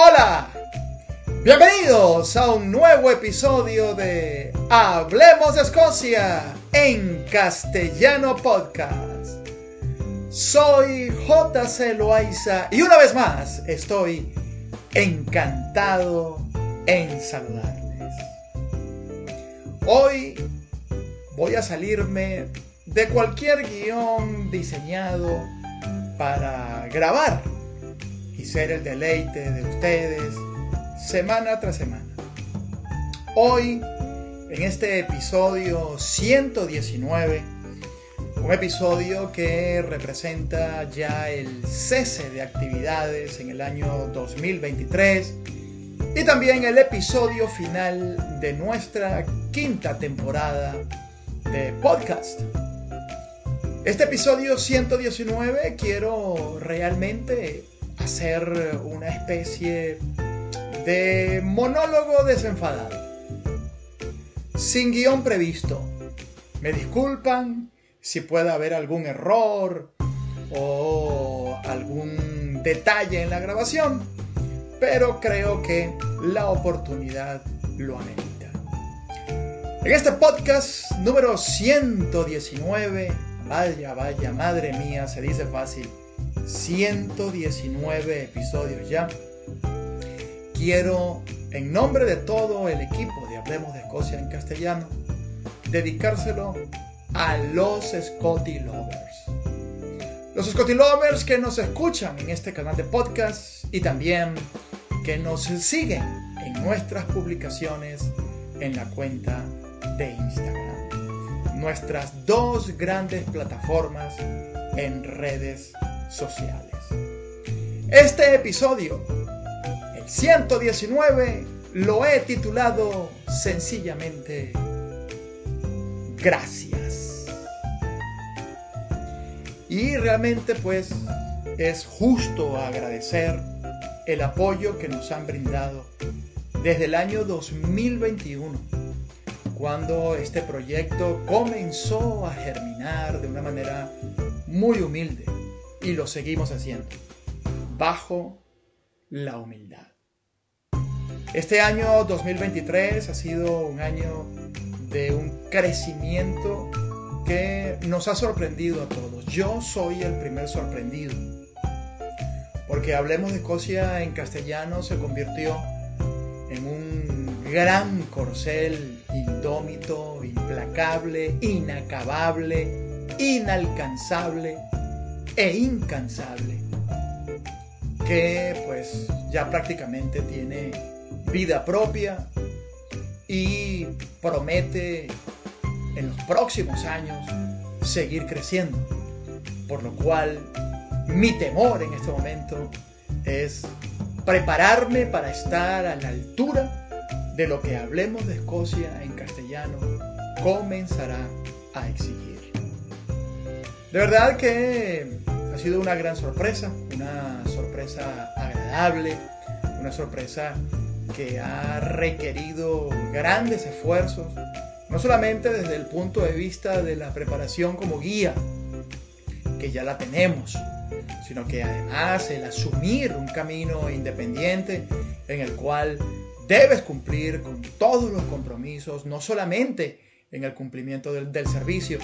Hola, bienvenidos a un nuevo episodio de Hablemos de Escocia en castellano podcast. Soy JC Loaiza y una vez más estoy encantado en saludarles. Hoy voy a salirme de cualquier guion diseñado para grabar ser el deleite de ustedes semana tras semana. Hoy, en este episodio 119, un episodio que representa ya el cese de actividades en el año 2023 y también el episodio final de nuestra quinta temporada de podcast. Este episodio 119 quiero realmente hacer una especie de monólogo desenfadado. Sin guion previsto. Me disculpan si puede haber algún error o algún detalle en la grabación, pero creo que la oportunidad lo amerita. En este podcast número 119, vaya, vaya, madre mía, se dice fácil, 119 episodios ya. Quiero, en nombre de todo el equipo de Hablemos de Escocia en castellano, dedicárselo a los Scotty Lovers. Los Scotty Lovers que nos escuchan en este canal de podcast y también que nos siguen en nuestras publicaciones en la cuenta de Instagram. Nuestras dos grandes plataformas en redes sociales. Este episodio, el 119, lo he titulado sencillamente Gracias. Y realmente pues es justo agradecer el apoyo que nos han brindado desde el año 2021, cuando este proyecto comenzó a germinar de una manera muy humilde y lo seguimos haciendo, bajo la humildad. Este año 2023 ha sido un año de un crecimiento que nos ha sorprendido a todos. Yo soy el primer sorprendido, porque Hablemos de Escocia en castellano se convirtió en un gran corcel indómito, implacable, inacabable, inalcanzable e incansable, que pues ya prácticamente tiene vida propia y promete en los próximos años seguir creciendo. Por lo cual mi temor en este momento es prepararme para estar a la altura de lo que hablemos de Escocia en castellano comenzará a exigir. De verdad que ha sido una gran sorpresa, una sorpresa agradable, una sorpresa que ha requerido grandes esfuerzos, no solamente desde el punto de vista de la preparación como guía, que ya la tenemos, sino que además el asumir un camino independiente en el cual debes cumplir con todos los compromisos, no solamente en el cumplimiento del, del servicio,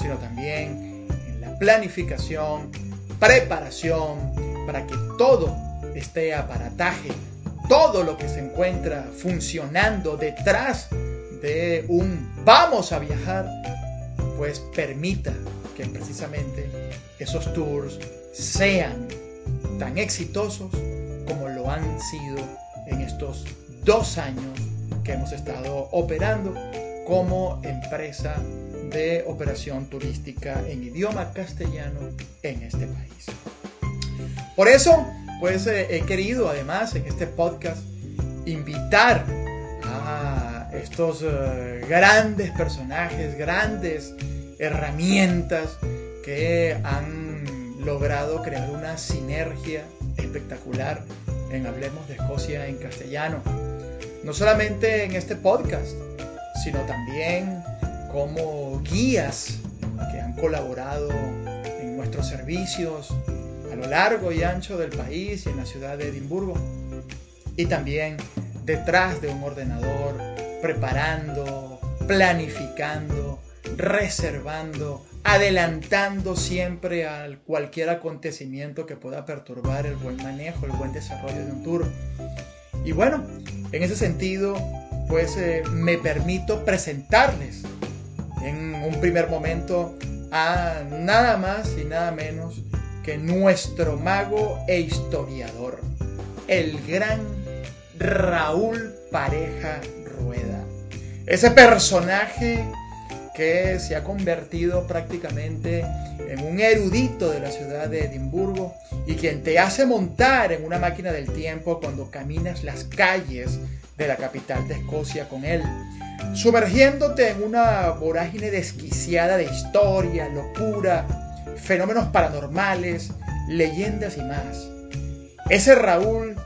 sino también planificación, preparación, para que todo esté aparataje, todo lo que se encuentra funcionando detrás de un vamos a viajar, pues permita que precisamente esos tours sean tan exitosos como lo han sido en estos dos años que hemos estado operando como empresa de operación turística en idioma castellano en este país. Por eso, pues eh, he querido además en este podcast invitar a estos eh, grandes personajes, grandes herramientas que han logrado crear una sinergia espectacular en Hablemos de Escocia en castellano. No solamente en este podcast, sino también como guías que han colaborado en nuestros servicios a lo largo y ancho del país y en la ciudad de Edimburgo. y también detrás de un ordenador, preparando, planificando, reservando, adelantando siempre a cualquier acontecimiento que pueda perturbar el buen manejo, el buen desarrollo de un tour. Y bueno, en ese sentido, pues eh, me permito presentarles en un primer momento a nada más y nada menos que nuestro mago e historiador, el gran Raúl Pareja Rueda. Ese personaje que se ha convertido prácticamente en un erudito de la ciudad de Edimburgo y quien te hace montar en una máquina del tiempo cuando caminas las calles de la capital de Escocia con él, sumergiéndote en una vorágine desquiciada de historia, locura, fenómenos paranormales, leyendas y más. Ese Raúl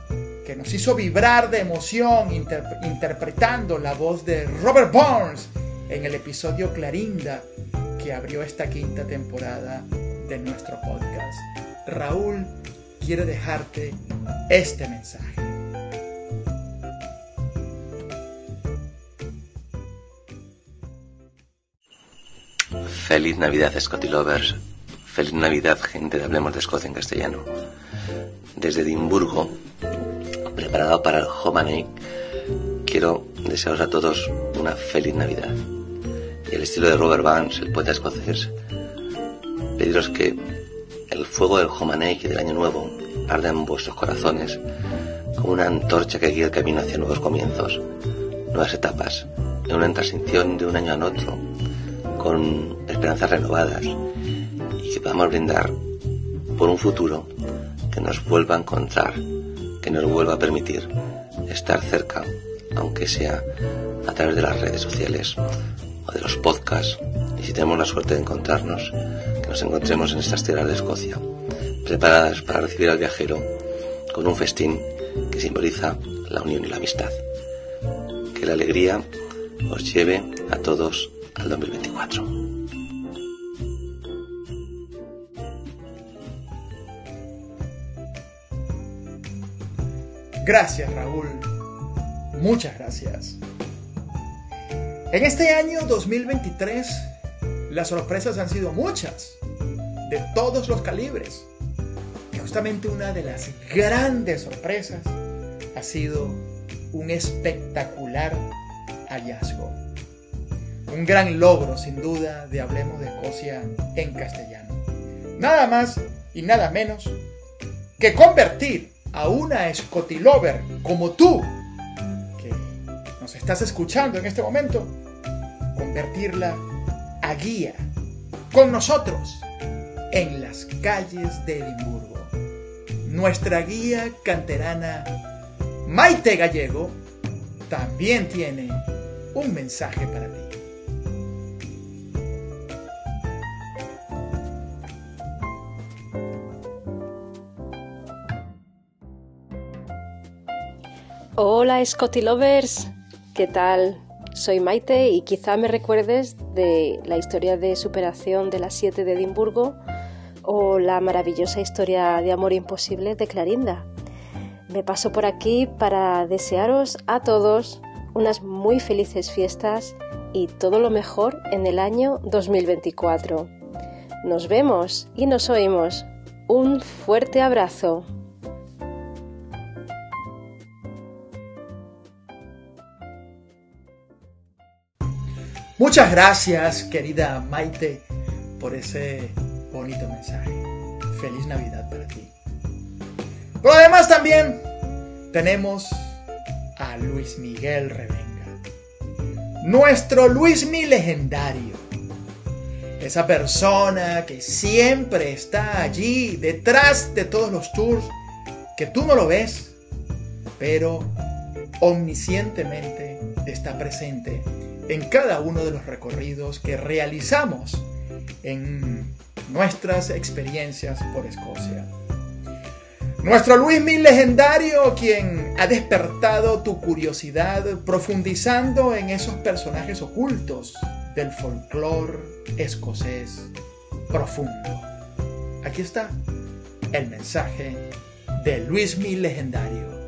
que nos hizo vibrar de emoción interpretando la voz de Robert Burns en el episodio Clarinda que abrió esta quinta temporada de nuestro podcast. Raúl quiere dejarte este mensaje. Feliz Navidad, Scotty Lovers. Feliz Navidad, gente de Hablemos de Escocia en castellano. Desde Edimburgo, preparado para el Homanay, quiero desearos a todos una feliz Navidad y el estilo de Robert Burns, el poeta escocés, pediros que el fuego del Homanake del Año Nuevo arda en vuestros corazones como una antorcha que guía el camino hacia nuevos comienzos, nuevas etapas, en una transición de un año a otro, con esperanzas renovadas y que podamos brindar por un futuro que nos vuelva a encontrar, que nos vuelva a permitir estar cerca, aunque sea a través de las redes sociales de los podcasts y si tenemos la suerte de encontrarnos, que nos encontremos en estas tierras de Escocia, preparadas para recibir al viajero con un festín que simboliza la unión y la amistad. Que la alegría os lleve a todos al 2024. Gracias Raúl. Muchas gracias. En este año 2023, las sorpresas han sido muchas, de todos los calibres. Y justamente una de las grandes sorpresas ha sido un espectacular hallazgo. Un gran logro, sin duda, de Hablemos de Escocia en castellano. Nada más y nada menos que convertir a una Scotilover como tú estás escuchando en este momento, convertirla a guía con nosotros en las calles de Edimburgo. Nuestra guía canterana Maite Gallego también tiene un mensaje para ti. Hola Scotty Lovers, ¿Qué tal? Soy Maite y quizá me recuerdes de la historia de superación de las siete de Edimburgo o la maravillosa historia de amor imposible de Clarinda. Me paso por aquí para desearos a todos unas muy felices fiestas y todo lo mejor en el año 2024. Nos vemos y nos oímos. Un fuerte abrazo. Muchas gracias, querida Maite, por ese bonito mensaje. Feliz Navidad para ti. Pero además también tenemos a Luis Miguel Revenga. Nuestro Luis Mi legendario. Esa persona que siempre está allí detrás de todos los tours, que tú no lo ves, pero omniscientemente está presente en cada uno de los recorridos que realizamos en nuestras experiencias por Escocia. Nuestro Luis Mil legendario, quien ha despertado tu curiosidad profundizando en esos personajes ocultos del folclore escocés profundo. Aquí está el mensaje de Luis Mil legendario.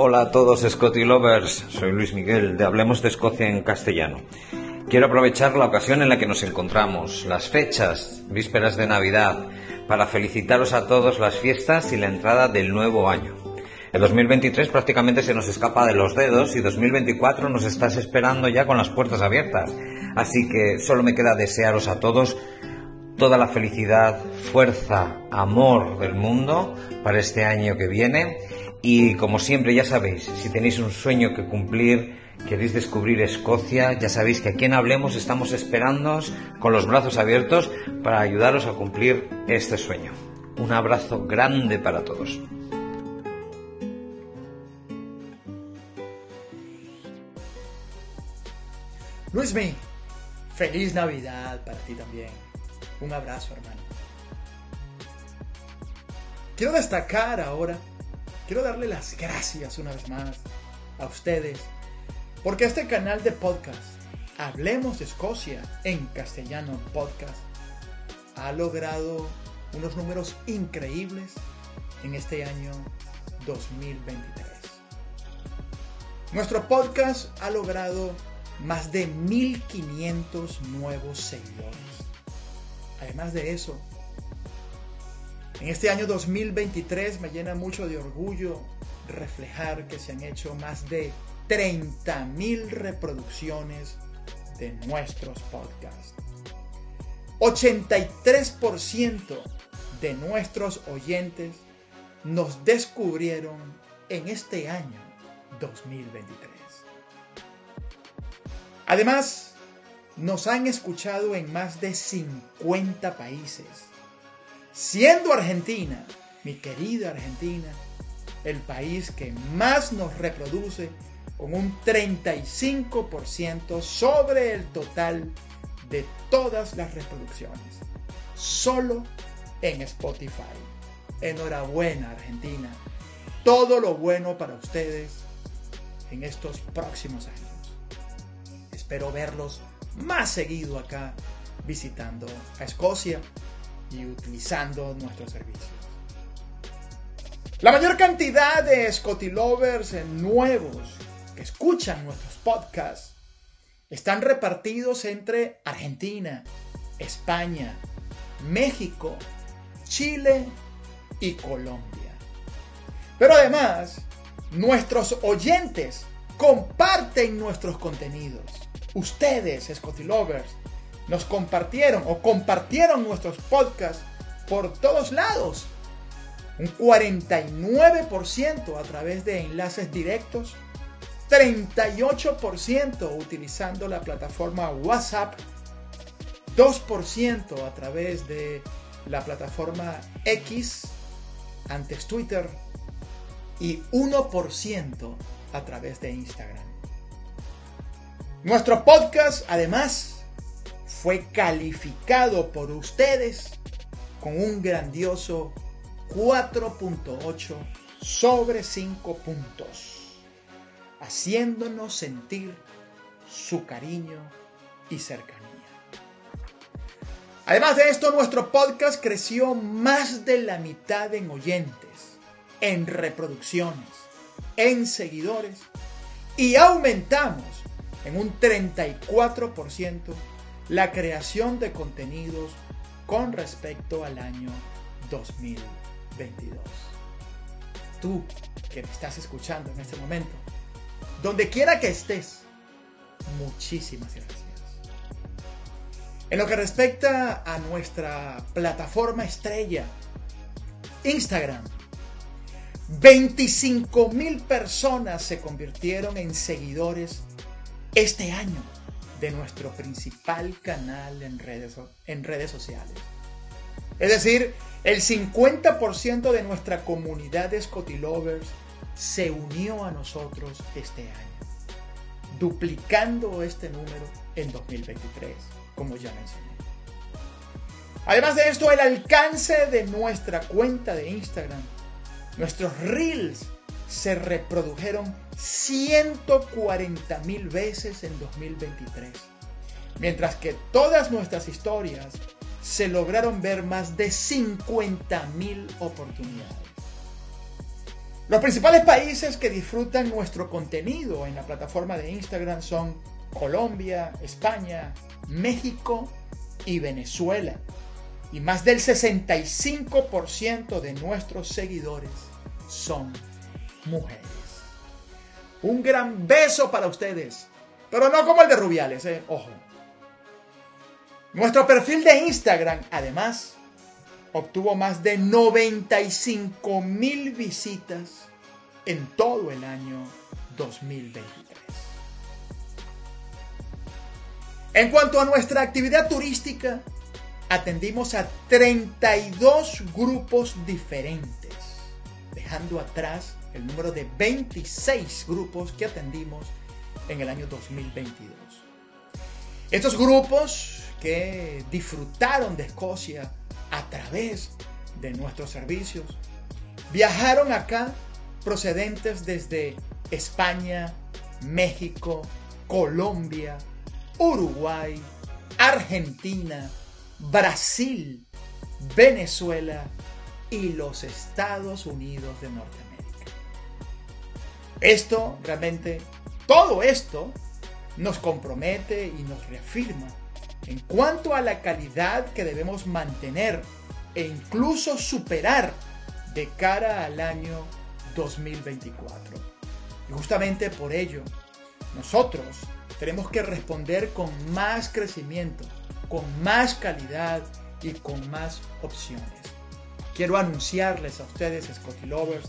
Hola a todos Scotty Lovers, soy Luis Miguel de Hablemos de Escocia en castellano. Quiero aprovechar la ocasión en la que nos encontramos, las fechas, vísperas de Navidad, para felicitaros a todos las fiestas y la entrada del nuevo año. El 2023 prácticamente se nos escapa de los dedos y 2024 nos estás esperando ya con las puertas abiertas. Así que solo me queda desearos a todos toda la felicidad, fuerza, amor del mundo para este año que viene y como siempre ya sabéis, si tenéis un sueño que cumplir, queréis descubrir Escocia, ya sabéis que aquí en Hablemos estamos esperándoos con los brazos abiertos para ayudaros a cumplir este sueño. Un abrazo grande para todos. Luismi, feliz Navidad para ti también. Un abrazo, hermano. Quiero destacar ahora quiero darle las gracias una vez más a ustedes, porque este canal de podcast, Hablemos de Escocia en castellano podcast, ha logrado unos números increíbles en este año 2023. Nuestro podcast ha logrado más de 1500 nuevos seguidores. Además de eso, en este año 2023 me llena mucho de orgullo reflejar que se han hecho más de 30.000 reproducciones de nuestros podcasts. 83% de nuestros oyentes nos descubrieron en este año 2023. Además, nos han escuchado en más de 50 países siendo Argentina, mi querida Argentina, el país que más nos reproduce con un 35% sobre el total de todas las reproducciones, solo en Spotify. Enhorabuena Argentina, todo lo bueno para ustedes en estos próximos años. Espero verlos más seguido acá visitando a Escocia y utilizando nuestros servicios. La mayor cantidad de Scotty Lovers nuevos que escuchan nuestros podcasts están repartidos entre Argentina, España, México, Chile y Colombia. Pero además, nuestros oyentes comparten nuestros contenidos. Ustedes, Scotty Lovers, nos compartieron o compartieron nuestros podcasts por todos lados. Un 49% a través de enlaces directos, 38% utilizando la plataforma WhatsApp, 2% a través de la plataforma X, antes Twitter, y 1% a través de Instagram. Nuestro podcast, además, fue calificado por ustedes con un grandioso 4.8 sobre 5 puntos, haciéndonos sentir su cariño y cercanía. Además de esto, nuestro podcast creció más de la mitad en oyentes, en reproducciones, en seguidores y aumentamos en un 34% la creación de contenidos con respecto al año 2022. Tú que me estás escuchando en este momento, donde quiera que estés, muchísimas gracias. En lo que respecta a nuestra plataforma estrella, Instagram, 25 mil personas se convirtieron en seguidores este año de nuestro principal canal en redes, en redes sociales. Es decir, el 50% de nuestra comunidad de Scotty Lovers se unió a nosotros este año, duplicando este número en 2023, como ya mencioné. Además de esto, el alcance de nuestra cuenta de Instagram, nuestros reels se reprodujeron 140 mil veces en 2023, mientras que todas nuestras historias se lograron ver más de 50 mil oportunidades. Los principales países que disfrutan nuestro contenido en la plataforma de Instagram son Colombia, España, México y Venezuela. Y más del 65% de nuestros seguidores son mujeres. Un gran beso para ustedes, pero no como el de Rubiales, eh. ojo. Nuestro perfil de Instagram, además, obtuvo más de 95 mil visitas en todo el año 2023. En cuanto a nuestra actividad turística, atendimos a 32 grupos diferentes, dejando atrás el número de 26 grupos que atendimos en el año 2022. Estos grupos que disfrutaron de Escocia a través de nuestros servicios viajaron acá procedentes desde España, México, Colombia, Uruguay, Argentina, Brasil, Venezuela y los Estados Unidos de Norteamérica. Esto realmente, todo esto nos compromete y nos reafirma en cuanto a la calidad que debemos mantener e incluso superar de cara al año 2024. Y justamente por ello, nosotros tenemos que responder con más crecimiento, con más calidad y con más opciones. Quiero anunciarles a ustedes, Scotty Lovers,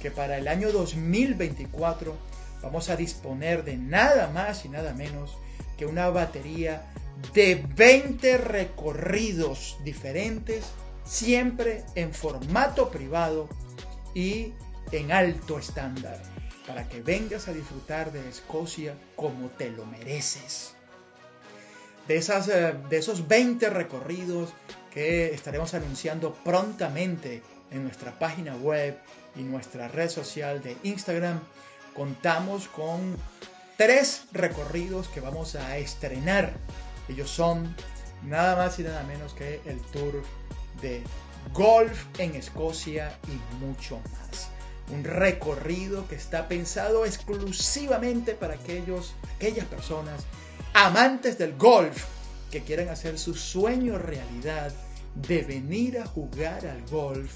que para el año 2024 vamos a disponer de nada más y nada menos que una batería de 20 recorridos diferentes, siempre en formato privado y en alto estándar, para que vengas a disfrutar de Escocia como te lo mereces. De, esas, eh, de esos 20 recorridos que estaremos anunciando prontamente en nuestra página web y nuestra red social de Instagram, contamos con tres recorridos que vamos a estrenar. Ellos son nada más y nada menos que el tour de golf en Escocia y mucho más un recorrido que está pensado exclusivamente para aquellos, aquellas personas amantes del golf que quieren hacer su sueño realidad de venir a jugar al golf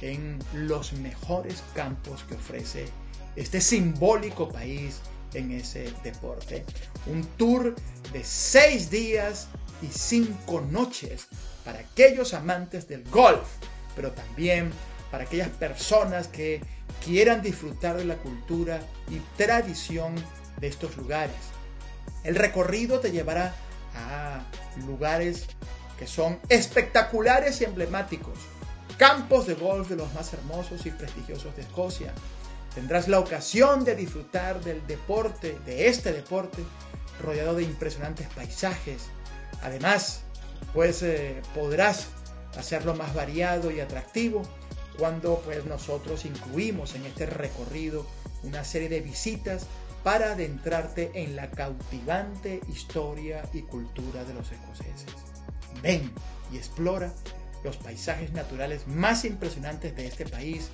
en los mejores campos que ofrece este simbólico país en ese deporte. Un tour de seis días y cinco noches para aquellos amantes del golf, pero también para aquellas personas que quieran disfrutar de la cultura y tradición de estos lugares. El recorrido te llevará a lugares que son espectaculares y emblemáticos, campos de golf de los más hermosos y prestigiosos de Escocia. Tendrás la ocasión de disfrutar del deporte, de este deporte, rodeado de impresionantes paisajes. Además, pues eh, podrás hacerlo más variado y atractivo cuando pues nosotros incluimos en este recorrido una serie de visitas para adentrarte en la cautivante historia y cultura de los escoceses. Ven y explora los paisajes naturales más impresionantes de este país,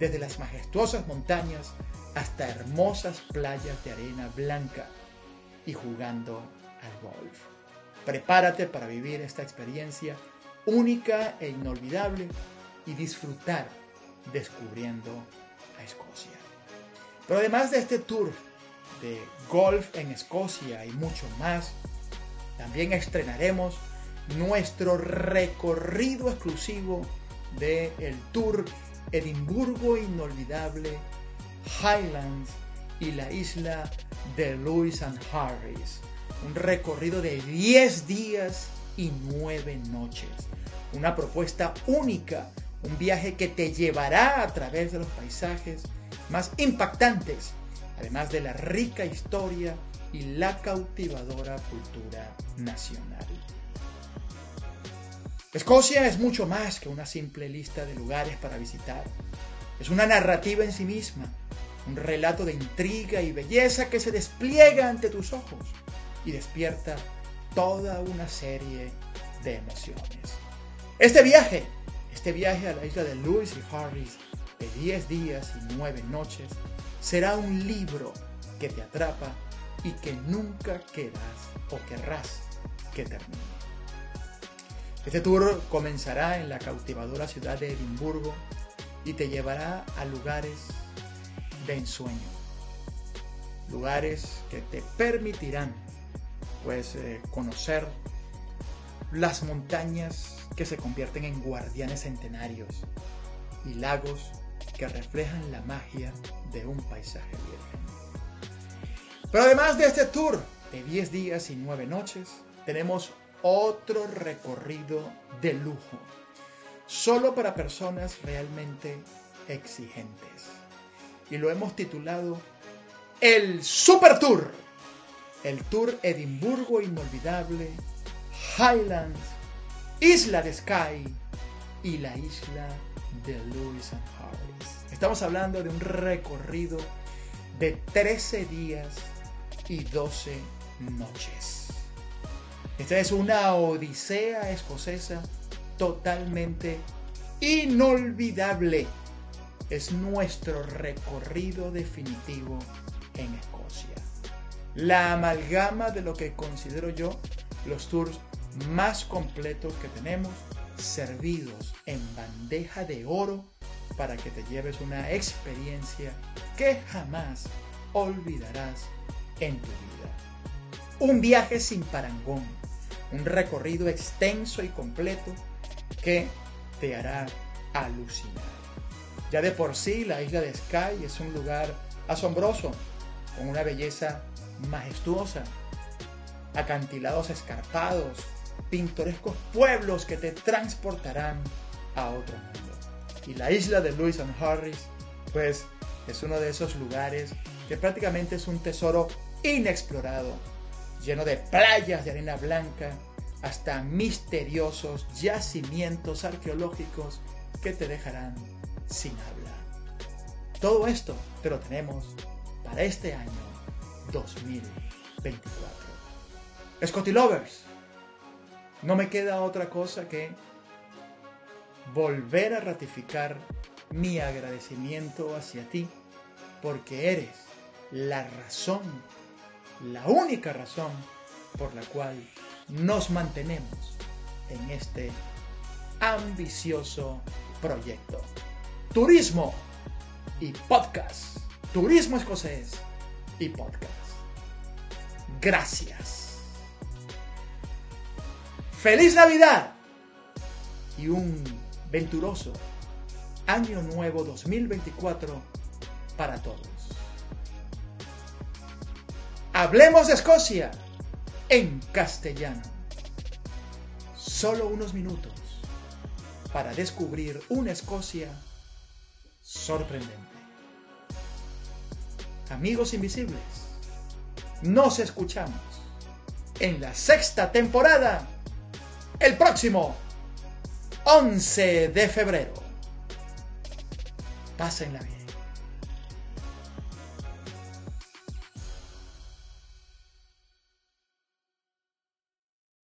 desde las majestuosas montañas hasta hermosas playas de arena blanca y jugando al golf. Prepárate para vivir esta experiencia única e inolvidable y disfrutar descubriendo a Escocia. Pero además de este tour de golf en Escocia y mucho más, también estrenaremos nuestro recorrido exclusivo del el tour Edimburgo Inolvidable, Highlands y la isla de Lewis and Harris. Un recorrido de 10 días y 9 noches. Una propuesta única un viaje que te llevará a través de los paisajes más impactantes, además de la rica historia y la cautivadora cultura nacional. Escocia es mucho más que una simple lista de lugares para visitar. Es una narrativa en sí misma, un relato de intriga y belleza que se despliega ante tus ojos y despierta toda una serie de emociones. Este viaje este viaje a la isla de Lewis y Harris de 10 días y 9 noches será un libro que te atrapa y que nunca querrás o querrás que termine. Este tour comenzará en la cautivadora ciudad de Edimburgo y te llevará a lugares de ensueño, lugares que te permitirán pues eh, conocer las montañas que se convierten en guardianes centenarios y lagos que reflejan la magia de un paisaje virgen. Pero además de este tour de 10 días y 9 noches, tenemos otro recorrido de lujo, solo para personas realmente exigentes. Y lo hemos titulado el Super Tour, el Tour Edimburgo Inolvidable, Highlands, Isla de Skye y la isla de Lewis and Harris. Estamos hablando de un recorrido de 13 días y 12 noches. Esta es una odisea escocesa totalmente inolvidable. Es nuestro recorrido definitivo en Escocia. La amalgama de lo que considero yo los tours más completos que tenemos, servidos en bandeja de oro para que te lleves una experiencia que jamás olvidarás en tu vida. Un viaje sin parangón un recorrido extenso y completo que te hará alucinar. Ya de por sí la isla de Skye es un lugar asombroso, con una belleza majestuosa, acantilados escarpados, pintorescos pueblos que te transportarán a otro mundo. Y la isla de Lewis and Harris, pues es uno de esos lugares que prácticamente es un tesoro inexplorado lleno de playas de arena blanca, hasta misteriosos yacimientos arqueológicos que te dejarán sin habla. Todo esto te lo tenemos para este año 2024. Scotty Lovers, no me queda otra cosa que volver a ratificar mi agradecimiento hacia ti porque eres la razón la única razón por la cual nos mantenemos en este ambicioso proyecto. Turismo y podcast. Turismo escocés y podcast. Gracias. Feliz Navidad y un venturoso Año Nuevo 2024 para todos. Hablemos de Escocia en castellano. Solo unos minutos para descubrir una Escocia sorprendente. Amigos invisibles, nos escuchamos en la sexta temporada el próximo 11 de febrero. Pásenla bien.